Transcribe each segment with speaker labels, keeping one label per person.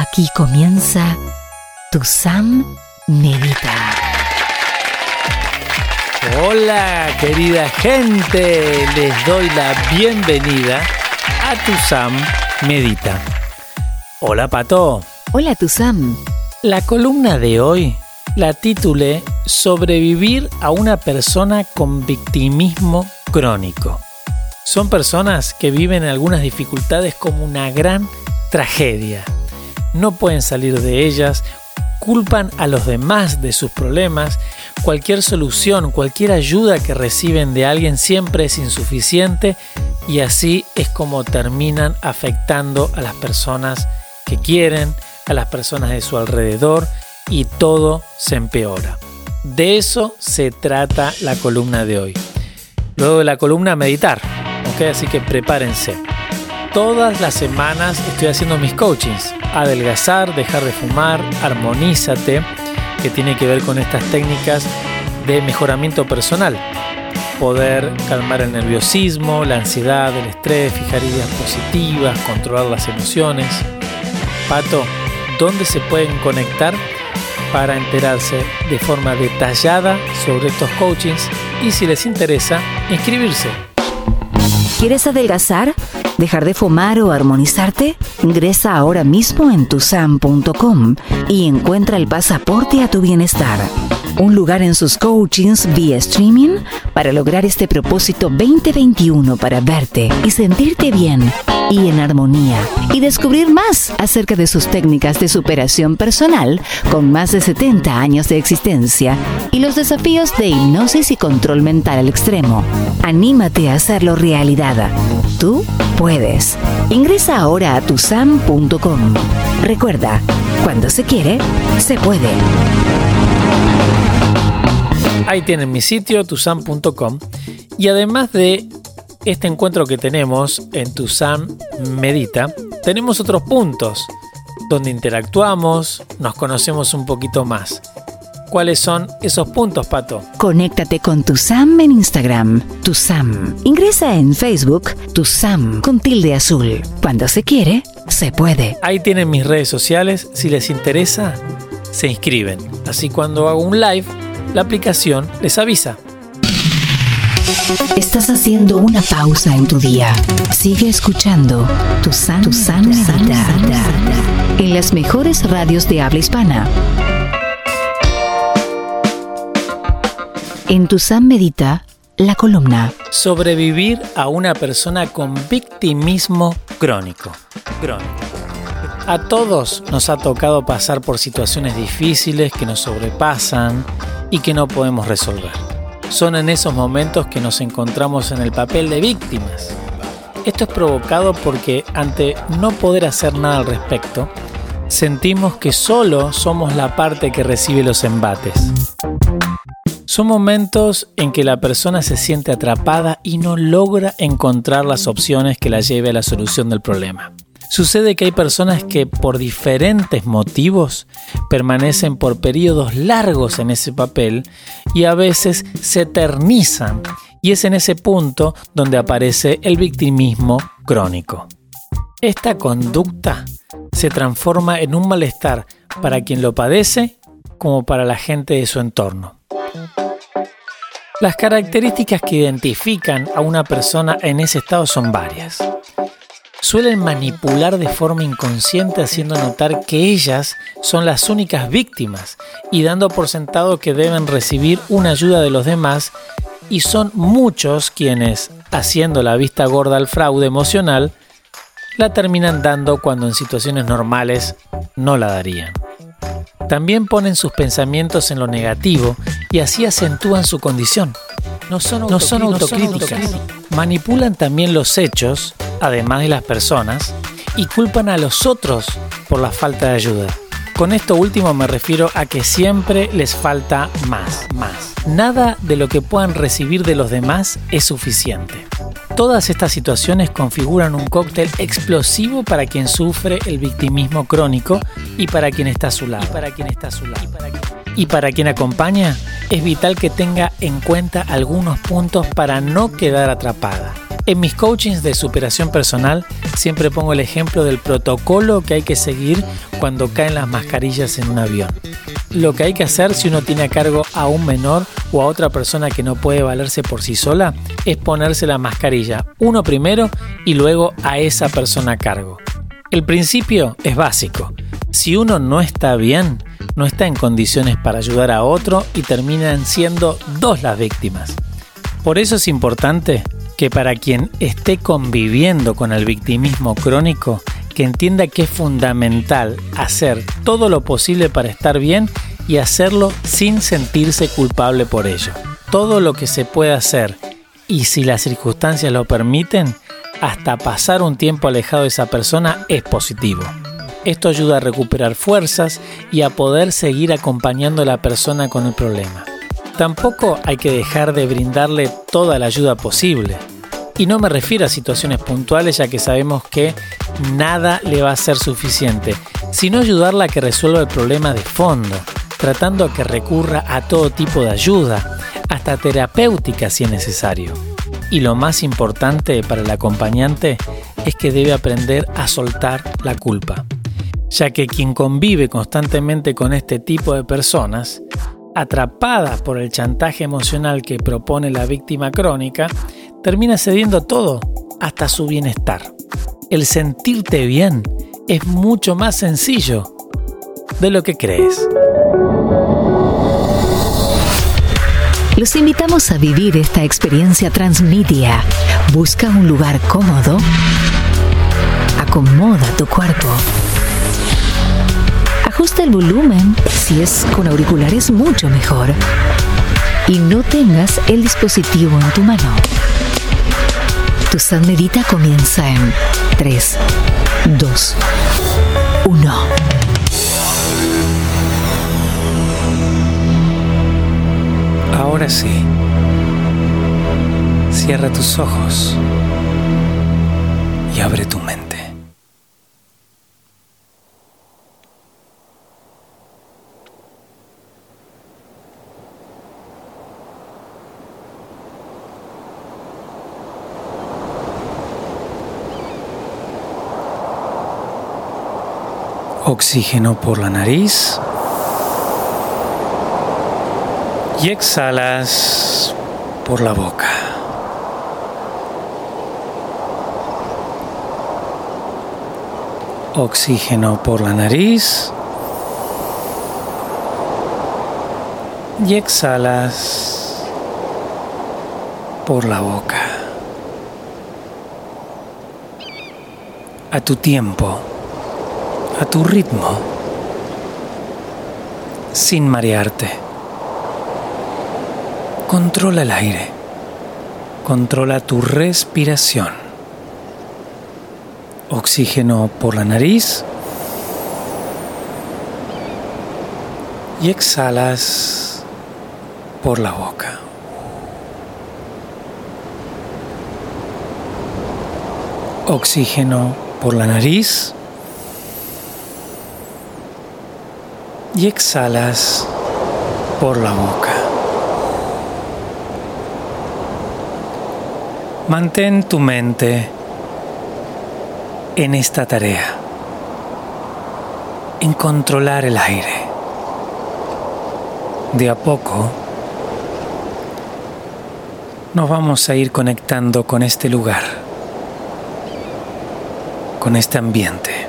Speaker 1: Aquí comienza Tu Sam Medita.
Speaker 2: Hola querida gente, les doy la bienvenida a Tu Sam Medita. Hola Pato.
Speaker 1: Hola Tu Sam.
Speaker 2: La columna de hoy la titulé Sobrevivir a una persona con victimismo crónico. Son personas que viven algunas dificultades como una gran tragedia. No pueden salir de ellas, culpan a los demás de sus problemas, cualquier solución, cualquier ayuda que reciben de alguien siempre es insuficiente y así es como terminan afectando a las personas que quieren, a las personas de su alrededor y todo se empeora. De eso se trata la columna de hoy. Luego de la columna meditar. Así que prepárense. Todas las semanas estoy haciendo mis coachings. Adelgazar, dejar de fumar, armonízate, que tiene que ver con estas técnicas de mejoramiento personal. Poder calmar el nerviosismo, la ansiedad, el estrés, fijar ideas positivas, controlar las emociones. Pato, ¿dónde se pueden conectar para enterarse de forma detallada sobre estos coachings y si les interesa, inscribirse.
Speaker 1: ¿Quieres adelgazar? ¿Dejar de fumar o armonizarte? Ingresa ahora mismo en tusam.com y encuentra el pasaporte a tu bienestar. Un lugar en sus coachings vía streaming para lograr este propósito 2021 para verte y sentirte bien y en armonía y descubrir más acerca de sus técnicas de superación personal con más de 70 años de existencia y los desafíos de hipnosis y control mental al extremo. Anímate a hacerlo realidad. Tú puedes. Ingresa ahora a tusam.com. Recuerda, cuando se quiere, se puede.
Speaker 2: Ahí tienen mi sitio, tusam.com. Y además de este encuentro que tenemos en Tusam Medita, tenemos otros puntos donde interactuamos, nos conocemos un poquito más. ¿Cuáles son esos puntos, Pato?
Speaker 1: Conéctate con tu Sam en Instagram, tu Sam. Ingresa en Facebook, tu Sam con tilde azul. Cuando se quiere, se puede.
Speaker 2: Ahí tienen mis redes sociales. Si les interesa, se inscriben. Así cuando hago un live, la aplicación les avisa.
Speaker 1: Estás haciendo una pausa en tu día. Sigue escuchando tu San, tu San en las mejores radios de habla hispana. En tu San Medita, la columna.
Speaker 2: Sobrevivir a una persona con victimismo crónico. Crónico. A todos nos ha tocado pasar por situaciones difíciles que nos sobrepasan y que no podemos resolver. Son en esos momentos que nos encontramos en el papel de víctimas. Esto es provocado porque ante no poder hacer nada al respecto, sentimos que solo somos la parte que recibe los embates. Son momentos en que la persona se siente atrapada y no logra encontrar las opciones que la lleve a la solución del problema. Sucede que hay personas que por diferentes motivos permanecen por periodos largos en ese papel y a veces se eternizan. Y es en ese punto donde aparece el victimismo crónico. Esta conducta se transforma en un malestar para quien lo padece como para la gente de su entorno. Las características que identifican a una persona en ese estado son varias suelen manipular de forma inconsciente haciendo notar que ellas son las únicas víctimas y dando por sentado que deben recibir una ayuda de los demás y son muchos quienes, haciendo la vista gorda al fraude emocional, la terminan dando cuando en situaciones normales no la darían. También ponen sus pensamientos en lo negativo y así acentúan su condición. No son, no son autocríticas. Manipulan también los hechos además de las personas, y culpan a los otros por la falta de ayuda. Con esto último me refiero a que siempre les falta más, más. Nada de lo que puedan recibir de los demás es suficiente. Todas estas situaciones configuran un cóctel explosivo para quien sufre el victimismo crónico y para quien está a su lado. Y para quien está a su lado. Y para quien acompaña, es vital que tenga en cuenta algunos puntos para no quedar atrapada En mis coachings de superación personal siempre pongo el ejemplo del protocolo que hay que seguir cuando caen las mascarillas en un avión. Lo que hay que hacer si uno tiene a cargo a un menor o a otra persona que no puede valerse por sí sola es ponerse la mascarilla uno primero y luego a esa persona a cargo. El principio es básico. Si uno no está bien, no está en condiciones para ayudar a otro y terminan siendo dos las víctimas. Por eso es importante que para quien esté conviviendo con el victimismo crónico, que entienda que es fundamental hacer todo lo posible para estar bien y hacerlo sin sentirse culpable por ello. Todo lo que se puede hacer y si las circunstancias lo permiten, hasta pasar un tiempo alejado de esa persona es positivo. Esto ayuda a recuperar fuerzas y a poder seguir acompañando a la persona con el problema. Tampoco hay que dejar de brindarle toda la ayuda posible. Y no me refiero a situaciones puntuales ya que sabemos que nada le va a ser suficiente, sino ayudarla a que resuelva el problema de fondo, tratando a que recurra a todo tipo de ayuda, hasta terapéutica si es necesario. Y lo más importante para el acompañante es que debe aprender a soltar la culpa, ya que quien convive constantemente con este tipo de personas, atrapadas por el chantaje emocional que propone la víctima crónica, termina cediendo todo, hasta su bienestar. El sentirte bien es mucho más sencillo de lo que crees.
Speaker 1: Los invitamos a vivir esta experiencia transmedia. Busca un lugar cómodo. Acomoda tu cuerpo. Ajusta el volumen. Si es con auriculares, mucho mejor. Y no tengas el dispositivo en tu mano. Tu San Medita comienza en 3, 2, 1.
Speaker 2: Ahora sí. Cierra tus ojos y abre tu mente. Oxígeno por la nariz. Y exhalas por la boca. Oxígeno por la nariz. Y exhalas por la boca. A tu tiempo, a tu ritmo, sin marearte. Controla el aire. Controla tu respiración. Oxígeno por la nariz. Y exhalas por la boca. Oxígeno por la nariz. Y exhalas por la boca. Mantén tu mente en esta tarea, en controlar el aire. De a poco nos vamos a ir conectando con este lugar, con este ambiente.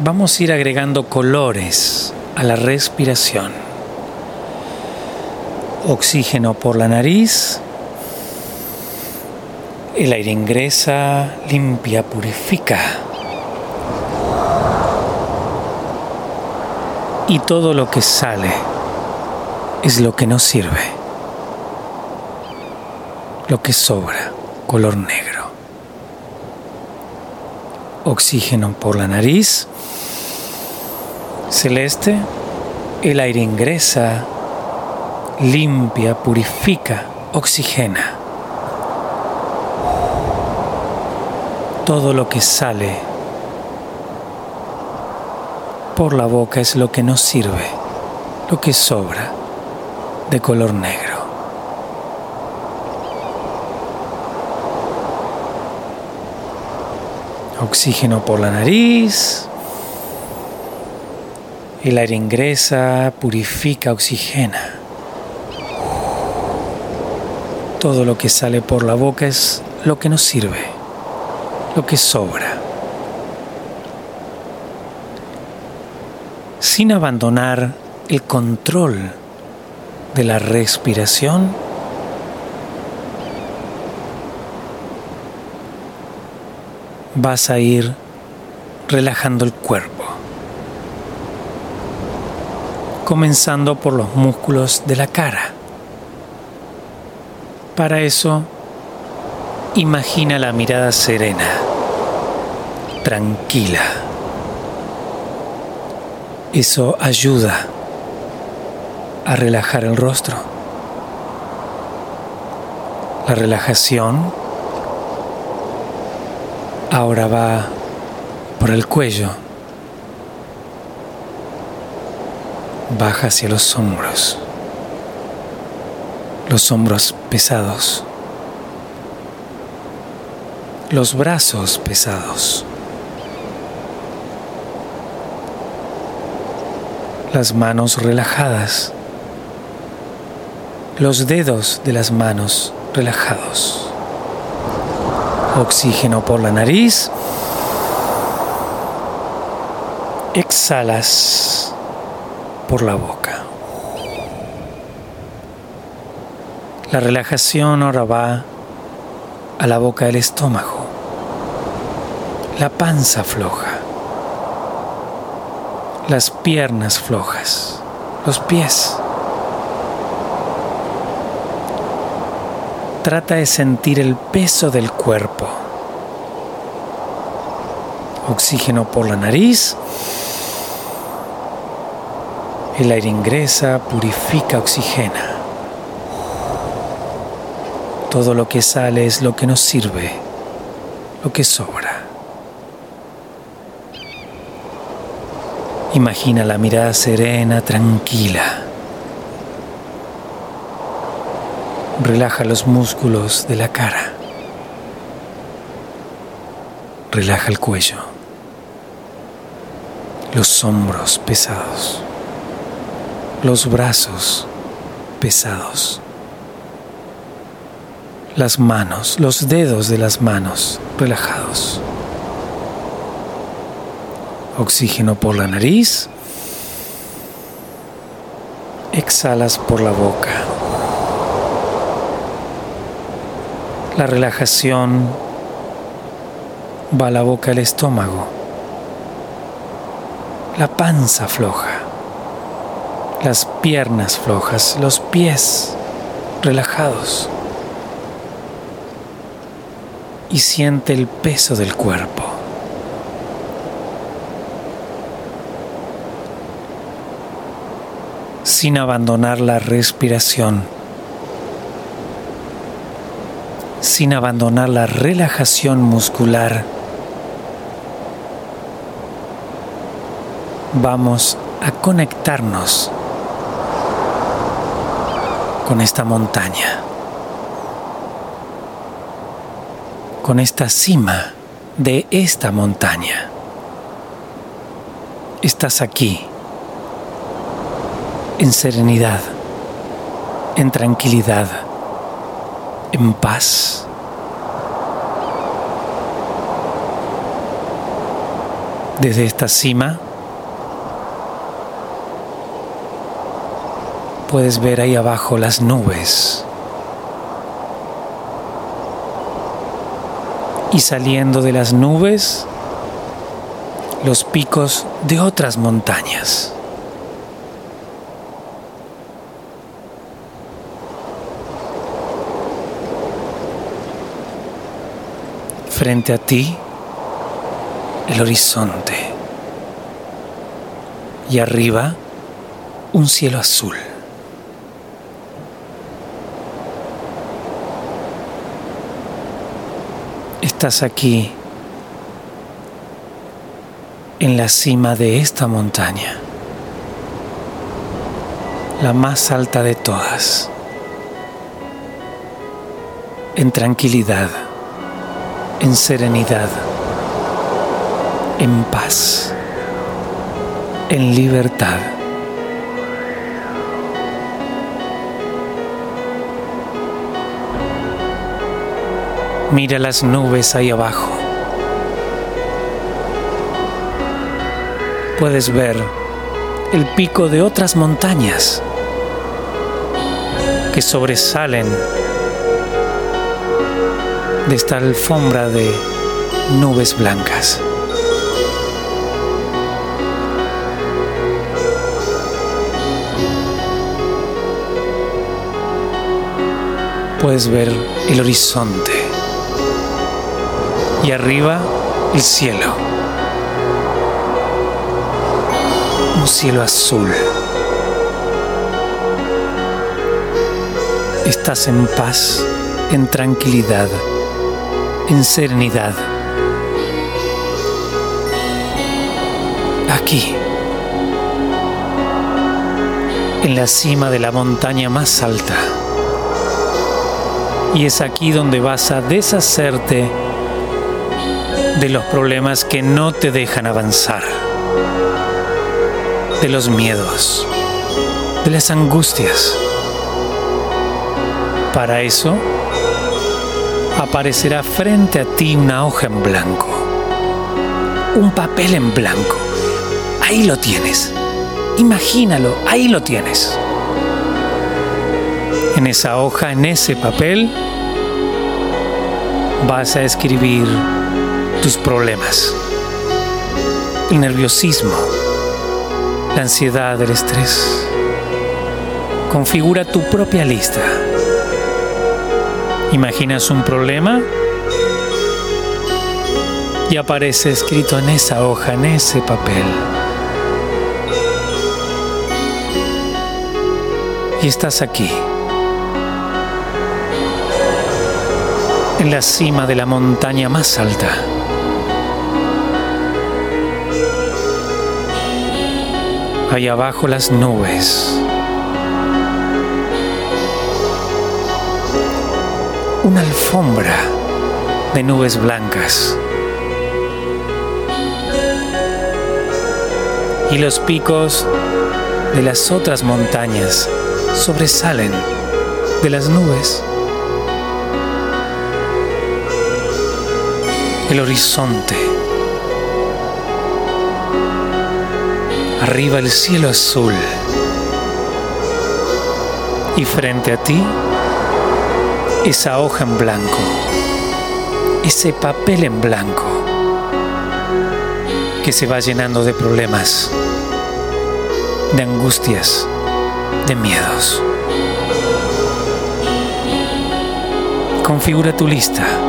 Speaker 2: Vamos a ir agregando colores a la respiración oxígeno por la nariz, el aire ingresa, limpia, purifica. Y todo lo que sale es lo que no sirve, lo que sobra, color negro. Oxígeno por la nariz, celeste, el aire ingresa, limpia, purifica, oxigena. Todo lo que sale por la boca es lo que nos sirve, lo que sobra, de color negro. Oxígeno por la nariz. El aire ingresa, purifica, oxigena. Todo lo que sale por la boca es lo que nos sirve, lo que sobra. Sin abandonar el control de la respiración, vas a ir relajando el cuerpo, comenzando por los músculos de la cara. Para eso, imagina la mirada serena, tranquila. Eso ayuda a relajar el rostro. La relajación ahora va por el cuello, baja hacia los hombros, los hombros pesados, los brazos pesados. las manos relajadas los dedos de las manos relajados. Oxígeno por la nariz. Exhalas por la boca. La relajación ahora va a la boca del estómago. La panza floja. Las piernas flojas. Los pies. Trata de sentir el peso del cuerpo. Oxígeno por la nariz. El aire ingresa, purifica, oxigena. Todo lo que sale es lo que nos sirve, lo que sobra. Imagina la mirada serena, tranquila. Relaja los músculos de la cara. Relaja el cuello. Los hombros pesados. Los brazos pesados. Las manos, los dedos de las manos relajados. Oxígeno por la nariz. Exhalas por la boca. La relajación va a la boca al estómago, la panza floja, las piernas flojas, los pies relajados y siente el peso del cuerpo. sin abandonar la respiración. Sin abandonar la relajación muscular. Vamos a conectarnos con esta montaña, con esta cima de esta montaña. Estás aquí, en serenidad, en tranquilidad, en paz. Desde esta cima puedes ver ahí abajo las nubes y saliendo de las nubes los picos de otras montañas. Frente a ti el horizonte y arriba un cielo azul. Estás aquí en la cima de esta montaña la más alta de todas, en tranquilidad, en serenidad, en paz, en libertad. Mira las nubes ahí abajo. Puedes ver el pico de otras montañas que sobresalen de esta alfombra de nubes blancas. Puedes ver el horizonte y arriba el cielo. Un cielo azul. Estás en paz, en tranquilidad, en serenidad. Aquí, en la cima de la montaña más alta. Y es aquí donde vas a deshacerte de los problemas que no te dejan avanzar, de los miedos, de las angustias. Para eso, aparecerá frente a ti una hoja en blanco, un papel en blanco. Ahí lo tienes. Imagínalo, ahí lo tienes. En esa hoja, en ese papel, vas a escribir tus problemas, el nerviosismo, la ansiedad, el estrés. Configura tu propia lista. Imaginas un problema y aparece escrito en esa hoja, en ese papel. Y estás aquí, en la cima de la montaña más alta. Ahí abajo las nubes. Una alfombra de nubes blancas. Y los picos de las otras montañas sobresalen de las nubes. El horizonte Arriba el cielo azul. Y frente a ti, esa hoja en blanco, ese papel en blanco que se va llenando de problemas, de angustias, de miedos. Configura tu lista.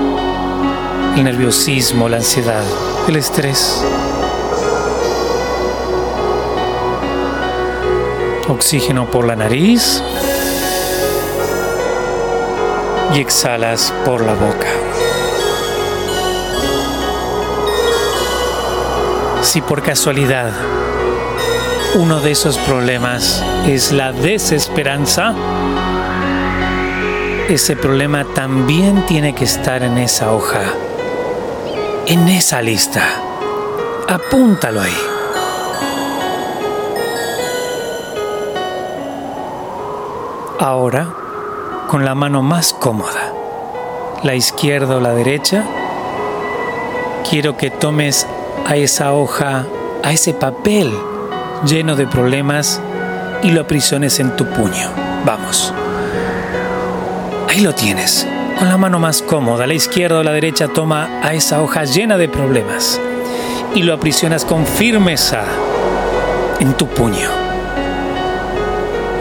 Speaker 2: El nerviosismo, la ansiedad, el estrés, Oxígeno por la nariz. Y exhalas por la boca. Si por casualidad uno de esos problemas es la desesperanza, ese problema también tiene que estar en esa hoja, en esa lista. Apúntalo ahí. Ahora, con la mano más cómoda, la izquierda o la derecha, quiero que tomes a esa hoja, a ese papel lleno de problemas y lo aprisiones en tu puño. Vamos. Ahí lo tienes. Con la mano más cómoda, la izquierda o la derecha, toma a esa hoja llena de problemas y lo aprisionas con firmeza en tu puño.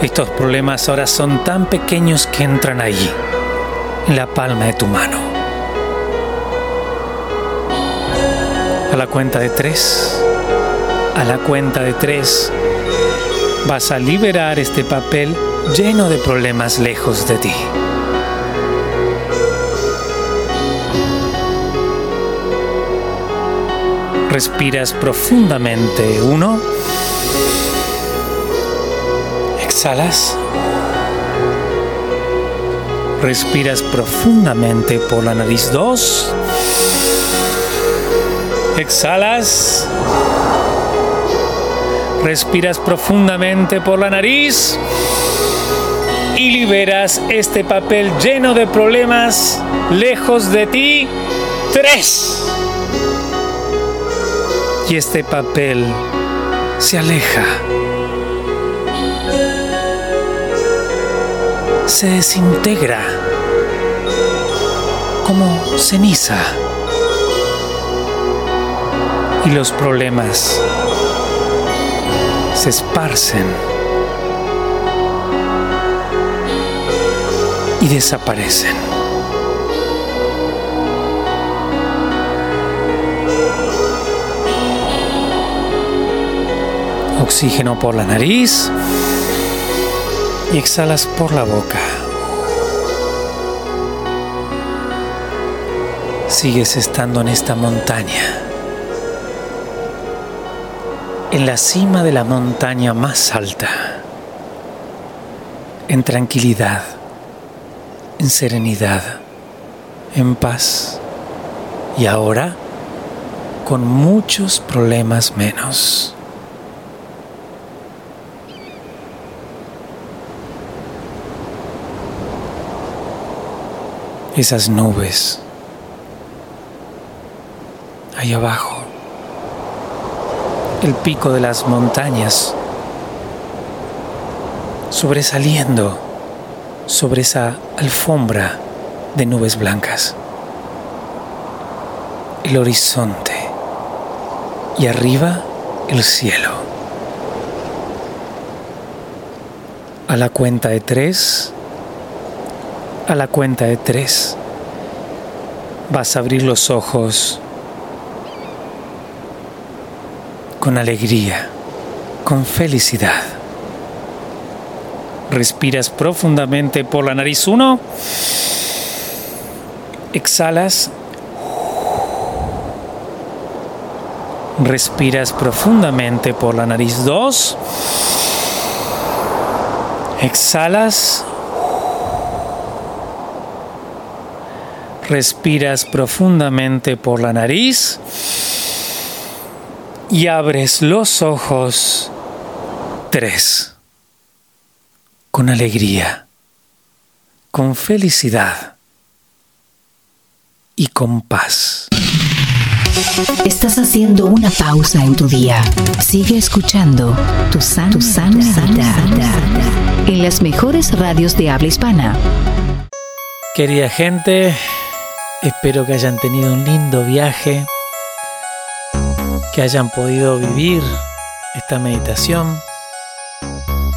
Speaker 2: Estos problemas ahora son tan pequeños que entran allí, en la palma de tu mano. A la cuenta de tres, a la cuenta de tres, vas a liberar este papel lleno de problemas lejos de ti. Respiras profundamente. Uno Exhalas. Respiras profundamente por la nariz. Dos. Exhalas. Respiras profundamente por la nariz y liberas este papel lleno de problemas lejos de ti. Tres. Y este papel se aleja. Se desintegra como ceniza. Y los problemas se esparcen y desaparecen. Oxígeno por la nariz y exhalas por la boca. Sigues estando en esta montaña, en la cima de la montaña más alta, en tranquilidad en serenidad, en paz y ahora con muchos problemas menos. Esas nubes ahí abajo, el pico de las montañas sobresaliendo sobre esa alfombra de nubes blancas. El horizonte y arriba el cielo. A la cuenta de tres, a la cuenta de tres, vas a abrir los ojos con alegría, con felicidad. Respiras profundamente por la nariz. Uno. Exhalas. Respiras profundamente por la nariz. Dos. Exhalas. Respiras profundamente por la nariz. Y abres los ojos. Tres con alegría, con felicidad y con paz.
Speaker 1: Estás haciendo una pausa en tu día. Sigue escuchando tu san, tu en las mejores radios de habla hispana.
Speaker 2: Querida gente, espero que hayan tenido un lindo viaje, que hayan podido vivir esta meditación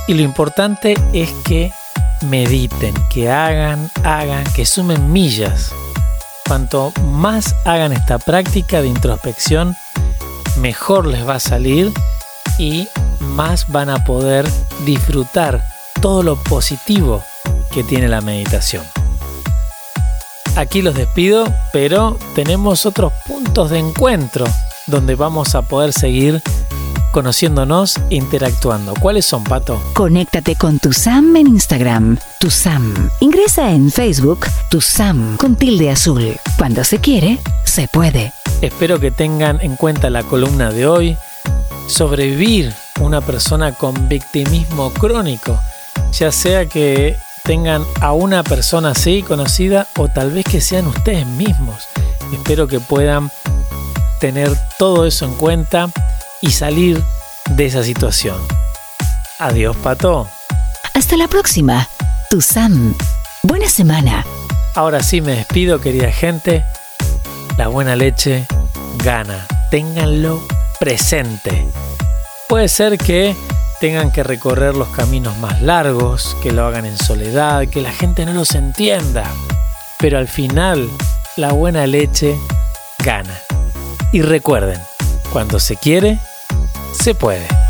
Speaker 2: y lo importante es que mediten, que hagan, hagan, que sumen millas. Cuanto más hagan esta práctica de introspección, mejor les va a salir y más van a poder disfrutar todo lo positivo que tiene la meditación. Aquí los despido, pero tenemos otros puntos de encuentro donde vamos a poder seguir conociéndonos, interactuando. ¿Cuáles son, Pato?
Speaker 1: Conéctate con tu Sam en Instagram, tu Sam. Ingresa en Facebook, tu Sam con tilde azul. Cuando se quiere, se puede.
Speaker 2: Espero que tengan en cuenta la columna de hoy. Sobrevivir una persona con victimismo crónico, ya sea que tengan a una persona así conocida o tal vez que sean ustedes mismos. Espero que puedan tener todo eso en cuenta y salir de esa situación. Adiós, Pato.
Speaker 1: Hasta la próxima. Tu Sam. Buena semana.
Speaker 2: Ahora sí me despido, querida gente. La buena leche gana. Ténganlo presente. Puede ser que tengan que recorrer los caminos más largos, que lo hagan en soledad, que la gente no los entienda. Pero al final, la buena leche gana. Y recuerden, cuando se quiere, se puede.